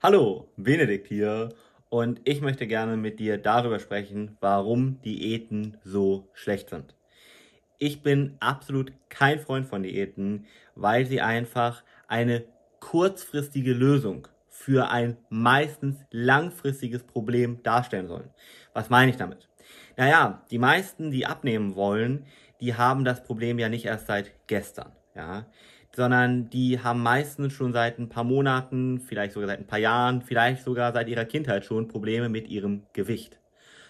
Hallo, Benedikt hier und ich möchte gerne mit dir darüber sprechen, warum Diäten so schlecht sind. Ich bin absolut kein Freund von Diäten, weil sie einfach eine kurzfristige Lösung für ein meistens langfristiges Problem darstellen sollen. Was meine ich damit? Naja, die meisten, die abnehmen wollen, die haben das Problem ja nicht erst seit gestern. Ja, sondern die haben meistens schon seit ein paar Monaten, vielleicht sogar seit ein paar Jahren, vielleicht sogar seit ihrer Kindheit schon Probleme mit ihrem Gewicht.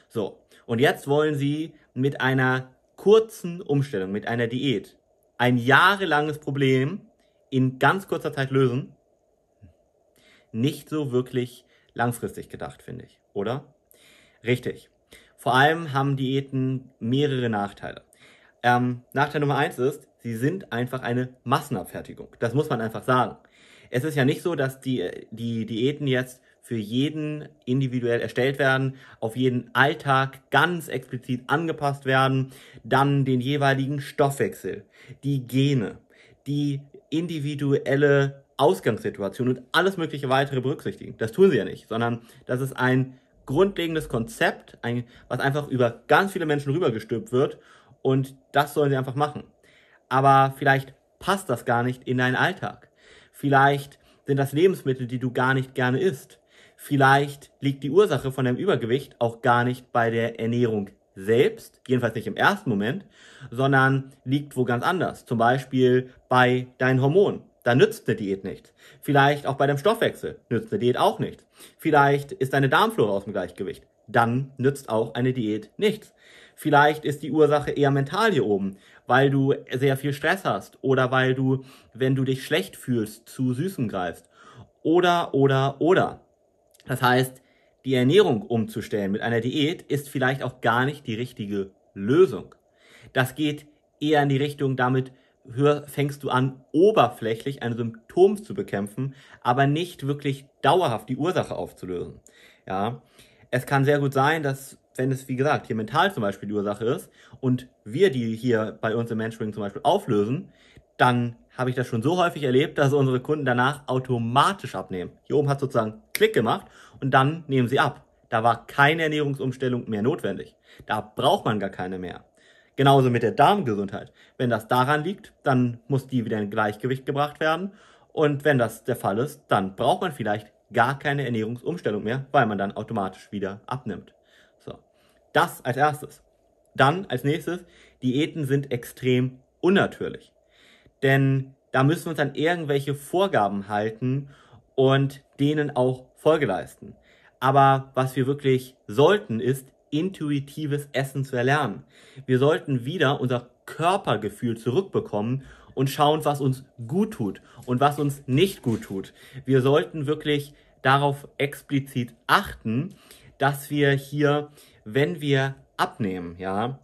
So, und jetzt wollen sie mit einer kurzen Umstellung, mit einer Diät, ein jahrelanges Problem in ganz kurzer Zeit lösen. Nicht so wirklich langfristig gedacht, finde ich, oder? Richtig. Vor allem haben Diäten mehrere Nachteile. Ähm, Nachteil Nummer eins ist, sie sind einfach eine Massenabfertigung. Das muss man einfach sagen. Es ist ja nicht so, dass die, die Diäten jetzt für jeden individuell erstellt werden, auf jeden Alltag ganz explizit angepasst werden, dann den jeweiligen Stoffwechsel, die Gene, die individuelle Ausgangssituation und alles mögliche weitere berücksichtigen. Das tun sie ja nicht, sondern das ist ein grundlegendes Konzept, ein, was einfach über ganz viele Menschen rübergestülpt wird und das sollen sie einfach machen aber vielleicht passt das gar nicht in deinen Alltag. Vielleicht sind das Lebensmittel, die du gar nicht gerne isst. Vielleicht liegt die Ursache von deinem Übergewicht auch gar nicht bei der Ernährung selbst, jedenfalls nicht im ersten Moment, sondern liegt wo ganz anders. Zum Beispiel bei deinen Hormonen. Da nützt eine Diät nichts. Vielleicht auch bei deinem Stoffwechsel nützt eine Diät auch nichts. Vielleicht ist deine Darmflora aus dem Gleichgewicht. Dann nützt auch eine Diät nichts. Vielleicht ist die Ursache eher mental hier oben weil du sehr viel Stress hast oder weil du, wenn du dich schlecht fühlst, zu Süßem greifst. Oder, oder, oder. Das heißt, die Ernährung umzustellen mit einer Diät ist vielleicht auch gar nicht die richtige Lösung. Das geht eher in die Richtung, damit hör, fängst du an, oberflächlich ein Symptom zu bekämpfen, aber nicht wirklich dauerhaft die Ursache aufzulösen. Ja, es kann sehr gut sein, dass wenn es, wie gesagt, hier mental zum Beispiel die Ursache ist und wir die hier bei uns im Mentoring zum Beispiel auflösen, dann habe ich das schon so häufig erlebt, dass unsere Kunden danach automatisch abnehmen. Hier oben hat sozusagen Klick gemacht und dann nehmen sie ab. Da war keine Ernährungsumstellung mehr notwendig. Da braucht man gar keine mehr. Genauso mit der Darmgesundheit. Wenn das daran liegt, dann muss die wieder in Gleichgewicht gebracht werden. Und wenn das der Fall ist, dann braucht man vielleicht gar keine Ernährungsumstellung mehr, weil man dann automatisch wieder abnimmt. Das als erstes. Dann als nächstes, Diäten sind extrem unnatürlich. Denn da müssen wir uns an irgendwelche Vorgaben halten und denen auch Folge leisten. Aber was wir wirklich sollten, ist intuitives Essen zu erlernen. Wir sollten wieder unser Körpergefühl zurückbekommen und schauen, was uns gut tut und was uns nicht gut tut. Wir sollten wirklich darauf explizit achten, dass wir hier wenn wir abnehmen, ja,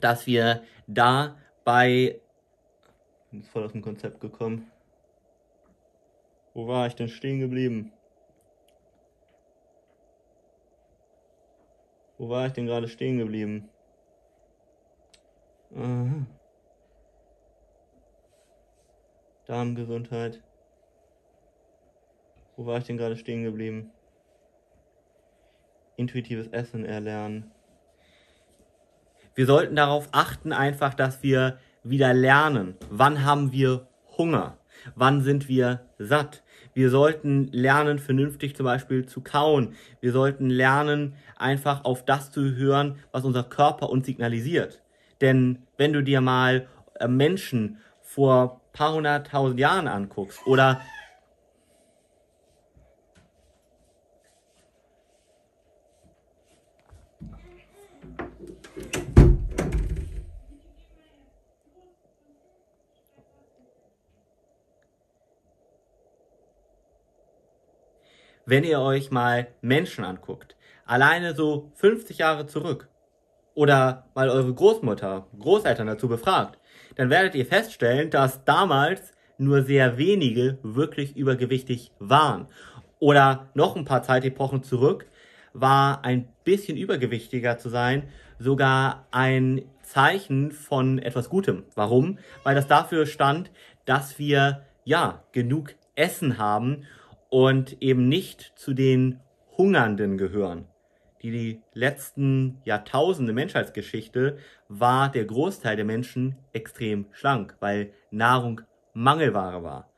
dass wir da bei, bin voll aus dem Konzept gekommen. Wo war ich denn stehen geblieben? Wo war ich denn gerade stehen geblieben? Aha. Darmgesundheit. Wo war ich denn gerade stehen geblieben? intuitives Essen erlernen. Wir sollten darauf achten einfach, dass wir wieder lernen. Wann haben wir Hunger? Wann sind wir satt? Wir sollten lernen, vernünftig zum Beispiel zu kauen. Wir sollten lernen, einfach auf das zu hören, was unser Körper uns signalisiert. Denn wenn du dir mal äh, Menschen vor paar hunderttausend Jahren anguckst oder wenn ihr euch mal Menschen anguckt, alleine so 50 Jahre zurück oder mal eure Großmutter, Großeltern dazu befragt, dann werdet ihr feststellen, dass damals nur sehr wenige wirklich übergewichtig waren. Oder noch ein paar Zeitepochen zurück war ein bisschen übergewichtiger zu sein sogar ein Zeichen von etwas Gutem. Warum? Weil das dafür stand, dass wir ja genug Essen haben und eben nicht zu den Hungernden gehören. Die, die letzten Jahrtausende Menschheitsgeschichte war der Großteil der Menschen extrem schlank, weil Nahrung Mangelware war.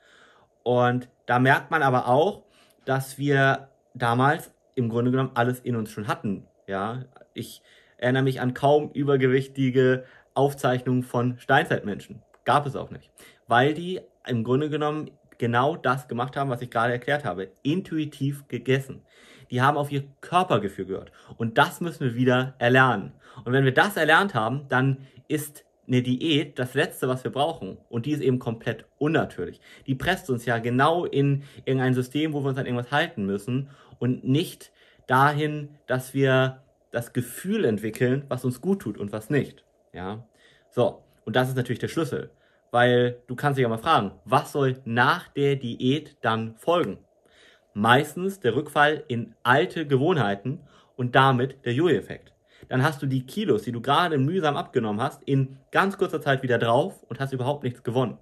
Und da merkt man aber auch, dass wir damals im Grunde genommen alles in uns schon hatten. Ja, ich erinnere mich an kaum übergewichtige Aufzeichnungen von Steinzeitmenschen. Gab es auch nicht. Weil die im Grunde genommen genau das gemacht haben, was ich gerade erklärt habe. Intuitiv gegessen. Die haben auf ihr Körpergefühl gehört. Und das müssen wir wieder erlernen. Und wenn wir das erlernt haben, dann ist eine Diät das Letzte, was wir brauchen. Und die ist eben komplett unnatürlich. Die presst uns ja genau in irgendein System, wo wir uns an irgendwas halten müssen und nicht dahin, dass wir das Gefühl entwickeln, was uns gut tut und was nicht. Ja. So. Und das ist natürlich der Schlüssel. Weil du kannst dich ja mal fragen, was soll nach der Diät dann folgen? Meistens der Rückfall in alte Gewohnheiten und damit der Jojo-Effekt dann hast du die Kilos, die du gerade mühsam abgenommen hast, in ganz kurzer Zeit wieder drauf und hast überhaupt nichts gewonnen.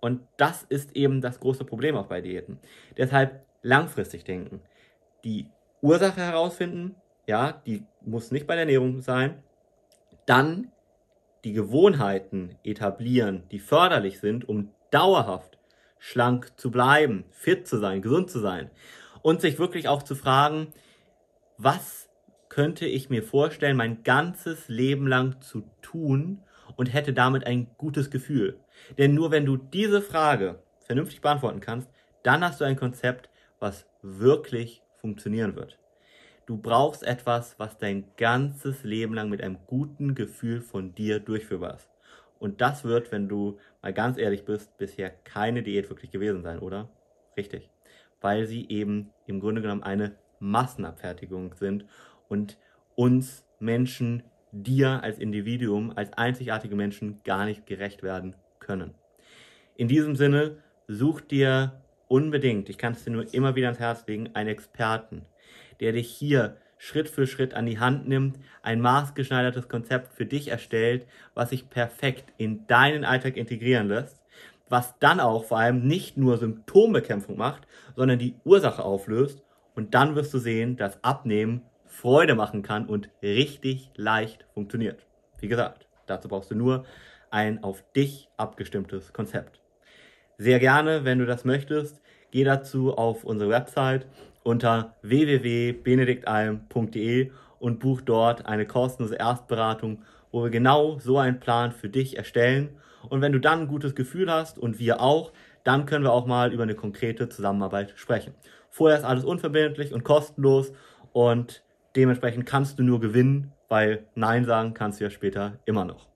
Und das ist eben das große Problem auch bei Diäten. Deshalb langfristig denken. Die Ursache herausfinden, ja, die muss nicht bei der Ernährung sein. Dann die Gewohnheiten etablieren, die förderlich sind, um dauerhaft schlank zu bleiben, fit zu sein, gesund zu sein. Und sich wirklich auch zu fragen, was könnte ich mir vorstellen, mein ganzes Leben lang zu tun und hätte damit ein gutes Gefühl. Denn nur wenn du diese Frage vernünftig beantworten kannst, dann hast du ein Konzept, was wirklich funktionieren wird. Du brauchst etwas, was dein ganzes Leben lang mit einem guten Gefühl von dir durchführbar ist. Und das wird, wenn du mal ganz ehrlich bist, bisher keine Diät wirklich gewesen sein, oder? Richtig. Weil sie eben im Grunde genommen eine Massenabfertigung sind und uns Menschen, dir als Individuum, als einzigartige Menschen gar nicht gerecht werden können. In diesem Sinne, such dir unbedingt, ich kann es dir nur immer wieder ans Herz legen, einen Experten, der dich hier Schritt für Schritt an die Hand nimmt, ein maßgeschneidertes Konzept für dich erstellt, was sich perfekt in deinen Alltag integrieren lässt, was dann auch vor allem nicht nur Symptombekämpfung macht, sondern die Ursache auflöst und dann wirst du sehen, dass Abnehmen Freude machen kann und richtig leicht funktioniert. Wie gesagt, dazu brauchst du nur ein auf dich abgestimmtes Konzept. Sehr gerne, wenn du das möchtest, geh dazu auf unsere Website unter www.benediktalm.de und buch dort eine kostenlose Erstberatung, wo wir genau so einen Plan für dich erstellen. Und wenn du dann ein gutes Gefühl hast und wir auch, dann können wir auch mal über eine konkrete Zusammenarbeit sprechen. Vorher ist alles unverbindlich und kostenlos und Dementsprechend kannst du nur gewinnen, weil Nein sagen kannst du ja später immer noch.